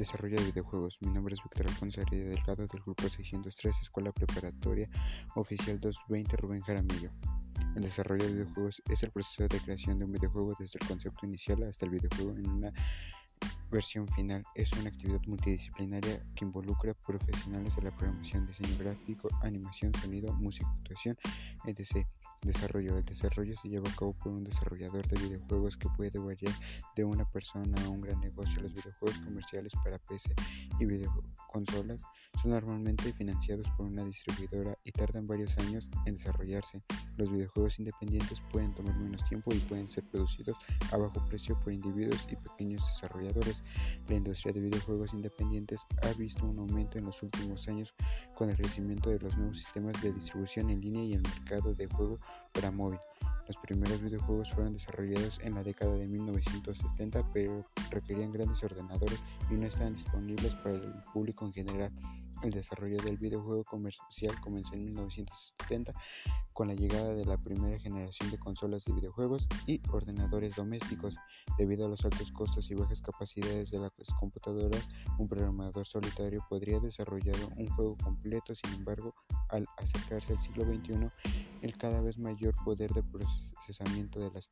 Desarrollo de videojuegos. Mi nombre es Víctor Alfonso Heredia Delgado del Grupo 603, Escuela Preparatoria Oficial 220 Rubén Jaramillo. El desarrollo de videojuegos es el proceso de creación de un videojuego desde el concepto inicial hasta el videojuego en una versión final. Es una actividad multidisciplinaria que involucra profesionales de la programación, diseño gráfico, animación, sonido, música, actuación, etc. Desarrollo. El desarrollo se lleva a cabo por un desarrollador de videojuegos que puede variar de una persona a un gran negocio. Los videojuegos comerciales para PC y videoconsolas son normalmente financiados por una distribuidora y tardan varios años en desarrollarse. Los videojuegos independientes pueden tomar menos tiempo y pueden ser producidos a bajo precio por individuos y pequeños desarrolladores. La industria de videojuegos independientes ha visto un aumento en los últimos años con el crecimiento de los nuevos sistemas de distribución en línea y el mercado de juego para móvil. Los primeros videojuegos fueron desarrollados en la década de 1970, pero requerían grandes ordenadores y no estaban disponibles para el público en general. El desarrollo del videojuego comercial comenzó en 1970 con la llegada de la primera generación de consolas de videojuegos y ordenadores domésticos. Debido a los altos costos y bajas capacidades de las computadoras, un programador solitario podría desarrollar un juego completo. Sin embargo, al acercarse al siglo XXI, el cada vez mayor poder de procesamiento de las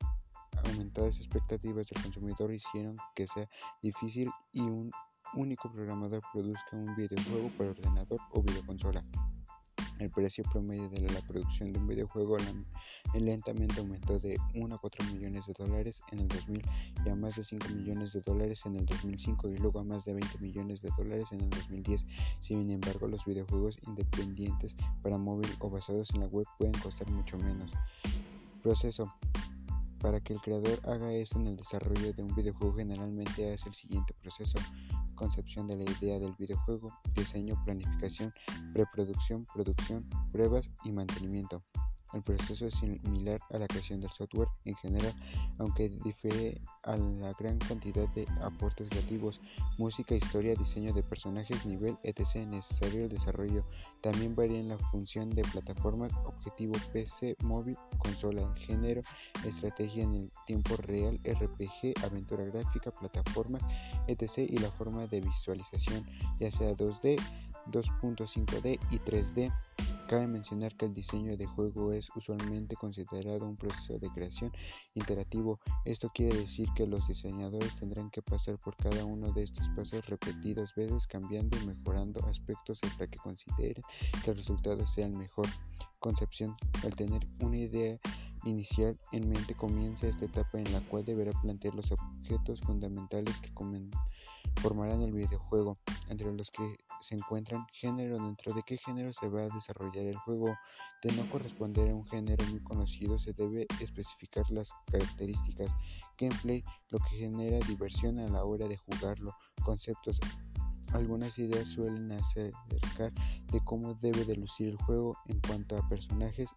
aumentadas expectativas del consumidor hicieron que sea difícil y un único programador produzca un videojuego para ordenador o videoconsola. El precio promedio de la producción de un videojuego lentamente aumentó de 1 a 4 millones de dólares en el 2000 y a más de 5 millones de dólares en el 2005 y luego a más de 20 millones de dólares en el 2010. Sin embargo, los videojuegos independientes para móvil o basados en la web pueden costar mucho menos. Proceso. Para que el creador haga esto en el desarrollo de un videojuego generalmente hace el siguiente proceso concepción de la idea del videojuego, diseño, planificación, preproducción, producción, pruebas y mantenimiento. El proceso es similar a la creación del software en general, aunque difiere a la gran cantidad de aportes creativos, música, historia, diseño de personajes, nivel, etc. necesario el desarrollo. También varía en la función de plataformas, objetivo PC, móvil, consola, género, estrategia en el tiempo real, RPG, aventura gráfica, plataformas, etc. y la forma de visualización, ya sea 2D, 2.5D y 3D. Cabe mencionar que el diseño de juego es usualmente considerado un proceso de creación interactivo. Esto quiere decir que los diseñadores tendrán que pasar por cada uno de estos pasos repetidas veces, cambiando y mejorando aspectos hasta que consideren que el resultado sea el mejor. Concepción. Al tener una idea inicial en mente comienza esta etapa en la cual deberá plantear los objetos fundamentales que formarán el videojuego, entre los que se encuentran género, dentro de qué género se va a desarrollar el juego. De no corresponder a un género muy conocido se debe especificar las características, gameplay, lo que genera diversión a la hora de jugarlo, conceptos, algunas ideas suelen acercar de cómo debe de lucir el juego en cuanto a personajes,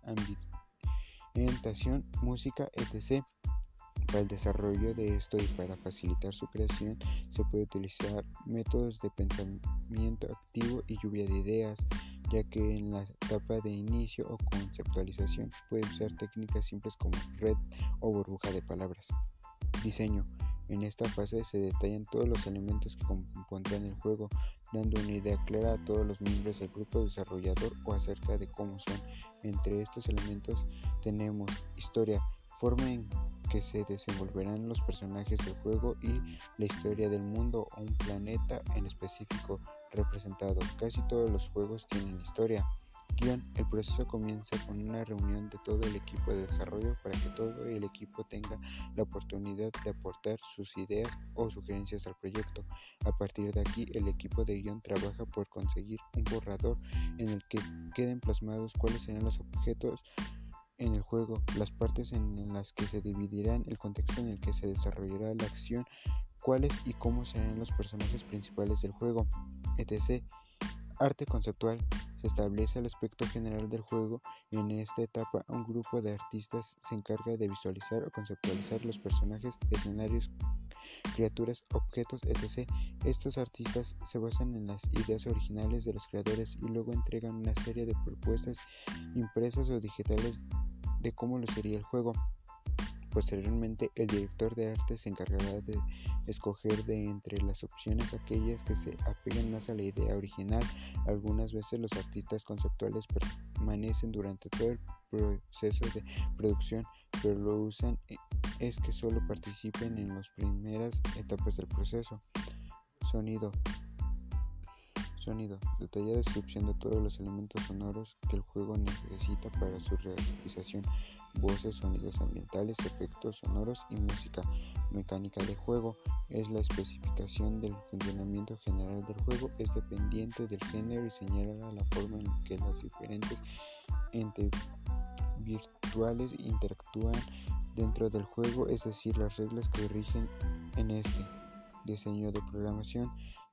ambientación, música, etc. Para el desarrollo de esto y para facilitar su creación se puede utilizar métodos de pensamiento activo y lluvia de ideas, ya que en la etapa de inicio o conceptualización puede usar técnicas simples como red o burbuja de palabras. Diseño. En esta fase se detallan todos los elementos que compondrán el juego, dando una idea clara a todos los miembros del grupo desarrollador o acerca de cómo son. Entre estos elementos tenemos historia, forma en que se desenvolverán los personajes del juego y la historia del mundo o un planeta en específico representado. Casi todos los juegos tienen historia. Guión. El proceso comienza con una reunión de todo el equipo de desarrollo para que todo el equipo tenga la oportunidad de aportar sus ideas o sugerencias al proyecto. A partir de aquí, el equipo de guion trabaja por conseguir un borrador en el que queden plasmados cuáles serán los objetos en el juego, las partes en las que se dividirán, el contexto en el que se desarrollará la acción, cuáles y cómo serán los personajes principales del juego, etc. Arte conceptual. Se establece el aspecto general del juego. En esta etapa, un grupo de artistas se encarga de visualizar o conceptualizar los personajes, escenarios, criaturas, objetos, etc. Estos artistas se basan en las ideas originales de los creadores y luego entregan una serie de propuestas impresas o digitales de cómo lo sería el juego. Posteriormente, el director de arte se encargará de escoger de entre las opciones aquellas que se apeguen más a la idea original. Algunas veces los artistas conceptuales permanecen durante todo el proceso de producción, pero lo usan e, es que solo participen en las primeras etapas del proceso. Sonido. Sonido. Detallada descripción de todos los elementos sonoros que el juego necesita para su realización. Voces, sonidos ambientales, efectos sonoros y música. Mecánica de juego. Es la especificación del funcionamiento general del juego. Es dependiente del género y señala la forma en que las diferentes entes virtuales interactúan dentro del juego, es decir, las reglas que rigen en este diseño de programación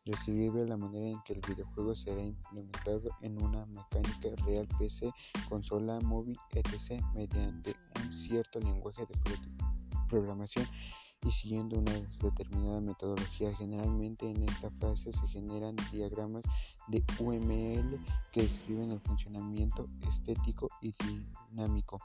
describe la manera en que el videojuego será implementado en una mecánica real PC, consola, móvil, etc. mediante un cierto lenguaje de programación y siguiendo una determinada metodología. Generalmente en esta fase se generan diagramas de UML que describen el funcionamiento estético y dinámico,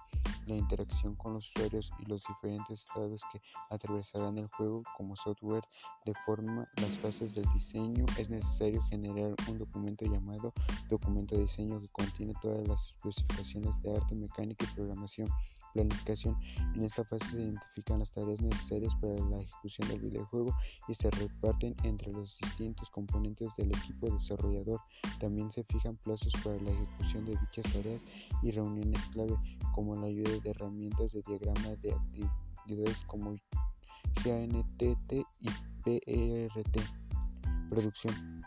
la interacción con los usuarios y los diferentes estados que atravesarán el juego como software. De forma las fases del diseño es necesario generar un documento llamado documento de diseño que contiene todas las especificaciones de arte, mecánica y programación planificación. En esta fase se identifican las tareas necesarias para la ejecución del videojuego y se reparten entre los distintos componentes del equipo desarrollador. También se fijan plazos para la ejecución de dichas tareas y reuniones clave, como la ayuda de herramientas de diagrama de actividades como GNTT y PRT. Producción.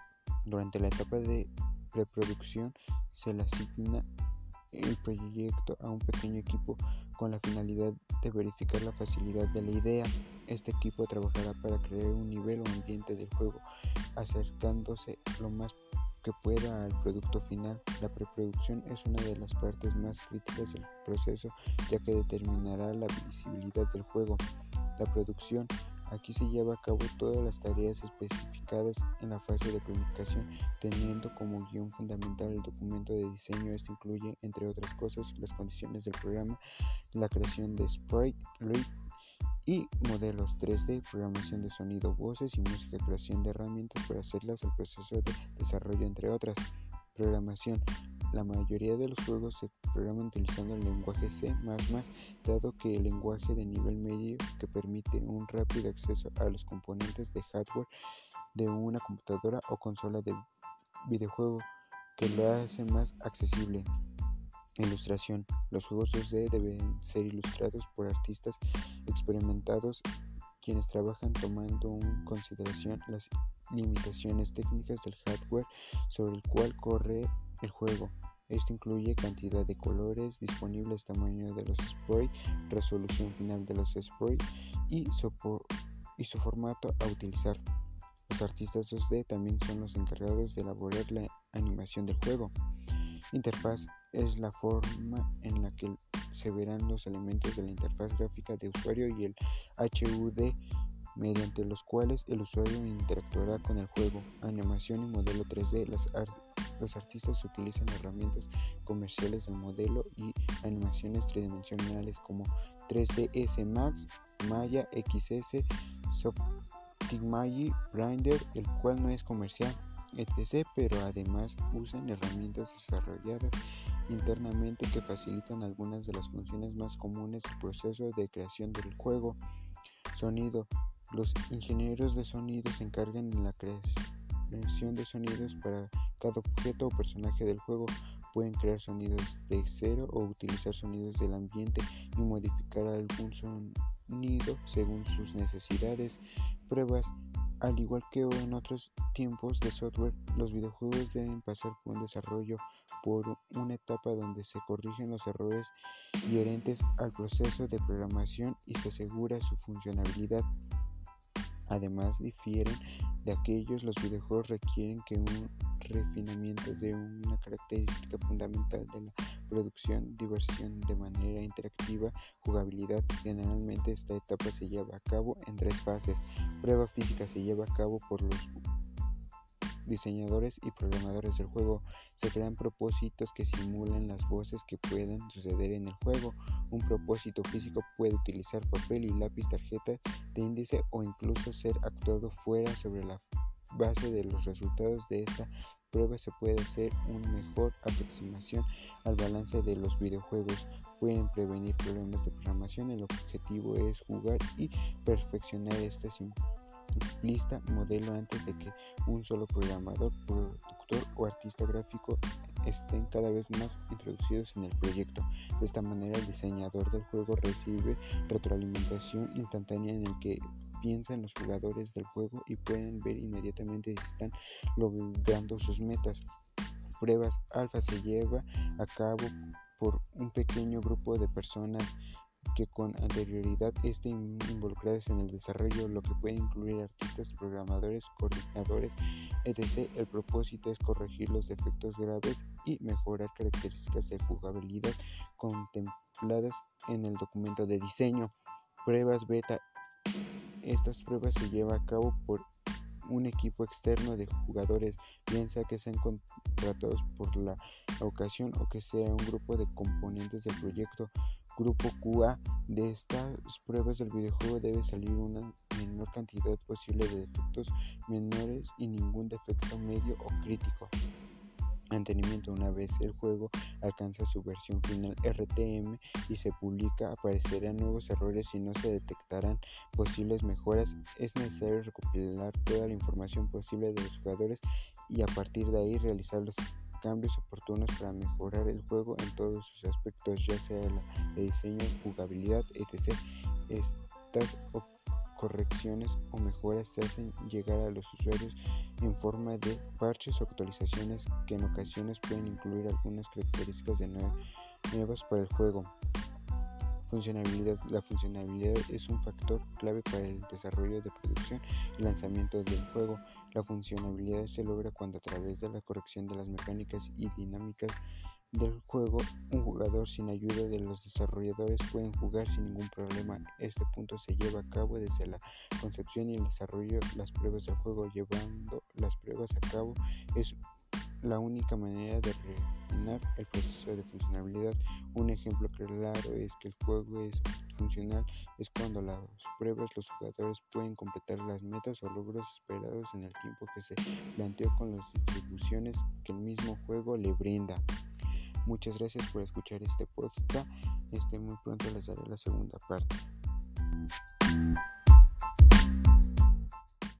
Durante la etapa de preproducción se le asigna el proyecto a un pequeño equipo con la finalidad de verificar la facilidad de la idea. Este equipo trabajará para crear un nivel o ambiente del juego, acercándose lo más que pueda al producto final. La preproducción es una de las partes más críticas del proceso, ya que determinará la visibilidad del juego. La producción Aquí se lleva a cabo todas las tareas especificadas en la fase de planificación, teniendo como guion fundamental el documento de diseño. Esto incluye, entre otras cosas, las condiciones del programa, la creación de sprite, y modelos 3D, programación de sonido, voces y música, creación de herramientas para hacerlas al proceso de desarrollo, entre otras. Programación. La mayoría de los juegos se programan utilizando el lenguaje C++, dado que el lenguaje de nivel medio que permite un rápido acceso a los componentes de hardware de una computadora o consola de videojuego que lo hace más accesible. Ilustración. Los juegos 2D deben ser ilustrados por artistas experimentados quienes trabajan tomando en consideración las limitaciones técnicas del hardware sobre el cual corre el juego. Esto incluye cantidad de colores disponibles, tamaño de los sprites, resolución final de los sprites y, su formato a utilizar. Los artistas 2D también son los encargados de elaborar la animación del juego. Interfaz es la forma en la que se verán los elementos de la interfaz gráfica de usuario y el HUD mediante los cuales el usuario interactuará con el juego. Animación y modelo 3D. Las los artistas utilizan herramientas comerciales del modelo y animaciones tridimensionales como 3ds Max, Maya XS, Softimagi, Blender, el cual no es comercial, etc. Pero además usan herramientas desarrolladas internamente que facilitan algunas de las funciones más comunes del proceso de creación del juego. Sonido. Los ingenieros de sonido se encargan en la creación de sonidos para cada objeto o personaje del juego pueden crear sonidos de cero o utilizar sonidos del ambiente y modificar algún sonido según sus necesidades. Pruebas. Al igual que en otros tiempos de software, los videojuegos deben pasar por un desarrollo por una etapa donde se corrigen los errores inherentes al proceso de programación y se asegura su funcionalidad. Además, difieren de aquellos los videojuegos requieren que un refinamiento de una característica fundamental de la producción, diversión de manera interactiva, jugabilidad. Generalmente esta etapa se lleva a cabo en tres fases. Prueba física se lleva a cabo por los diseñadores y programadores del juego. Se crean propósitos que simulan las voces que pueden suceder en el juego. Un propósito físico puede utilizar papel y lápiz, tarjeta de índice o incluso ser actuado fuera sobre la base de los resultados de esta prueba se puede hacer una mejor aproximación al balance de los videojuegos pueden prevenir problemas de programación. El objetivo es jugar y perfeccionar este simplista modelo antes de que un solo programador, productor o artista gráfico estén cada vez más introducidos en el proyecto. De esta manera el diseñador del juego recibe retroalimentación instantánea en el que piensan los jugadores del juego y pueden ver inmediatamente si están logrando sus metas. Pruebas alfa se lleva a cabo por un pequeño grupo de personas que con anterioridad estén involucradas en el desarrollo, lo que puede incluir artistas, programadores, coordinadores, etc. El propósito es corregir los defectos graves y mejorar características de jugabilidad contempladas en el documento de diseño. Pruebas beta. Estas pruebas se llevan a cabo por un equipo externo de jugadores, bien sea que sean contratados por la ocasión o que sea un grupo de componentes del proyecto. Grupo QA de estas pruebas del videojuego debe salir una menor cantidad posible de defectos menores y ningún defecto medio o crítico mantenimiento. Una vez el juego alcanza su versión final RTM y se publica aparecerán nuevos errores y no se detectarán posibles mejoras. Es necesario recopilar toda la información posible de los jugadores y a partir de ahí realizar los cambios oportunos para mejorar el juego en todos sus aspectos ya sea de diseño jugabilidad etc. Estas correcciones o mejoras se hacen llegar a los usuarios en forma de parches o actualizaciones que en ocasiones pueden incluir algunas características de nuevas para el juego. La funcionalidad es un factor clave para el desarrollo de producción y lanzamiento del juego. La funcionalidad se logra cuando a través de la corrección de las mecánicas y dinámicas del juego, un jugador sin ayuda de los desarrolladores pueden jugar sin ningún problema. Este punto se lleva a cabo desde la concepción y el desarrollo las pruebas del juego. Llevando las pruebas a cabo es la única manera de refinar el proceso de funcionalidad. Un ejemplo claro es que el juego es funcional es cuando las pruebas los jugadores pueden completar las metas o logros esperados en el tiempo que se planteó con las distribuciones que el mismo juego le brinda. Muchas gracias por escuchar este podcast. Este muy pronto les daré la segunda parte.